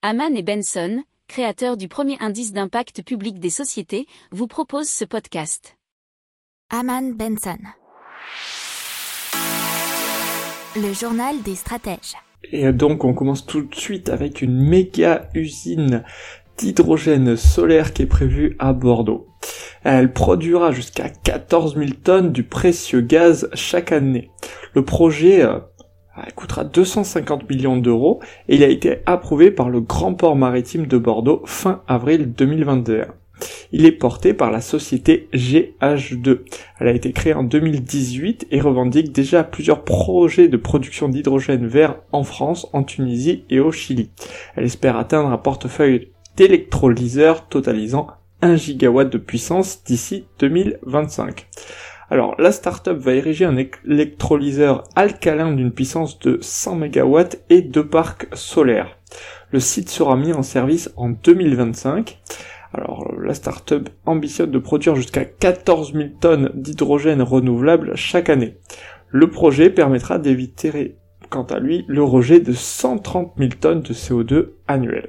Haman et Benson, créateurs du premier indice d'impact public des sociétés, vous proposent ce podcast. Haman Benson. Le journal des stratèges. Et donc on commence tout de suite avec une méga usine d'hydrogène solaire qui est prévue à Bordeaux. Elle produira jusqu'à 14 000 tonnes du précieux gaz chaque année. Le projet euh, coûtera 250 millions d'euros et il a été approuvé par le Grand Port Maritime de Bordeaux fin avril 2021. Il est porté par la société GH2. Elle a été créée en 2018 et revendique déjà plusieurs projets de production d'hydrogène vert en France, en Tunisie et au Chili. Elle espère atteindre un portefeuille d'électrolyseurs totalisant 1 gigawatt de puissance d'ici 2025. Alors, la startup va ériger un électrolyseur alcalin d'une puissance de 100 MW et deux parcs solaires. Le site sera mis en service en 2025. Alors, la startup ambitionne de produire jusqu'à 14 000 tonnes d'hydrogène renouvelable chaque année. Le projet permettra d'éviter, quant à lui, le rejet de 130 000 tonnes de CO2 annuel.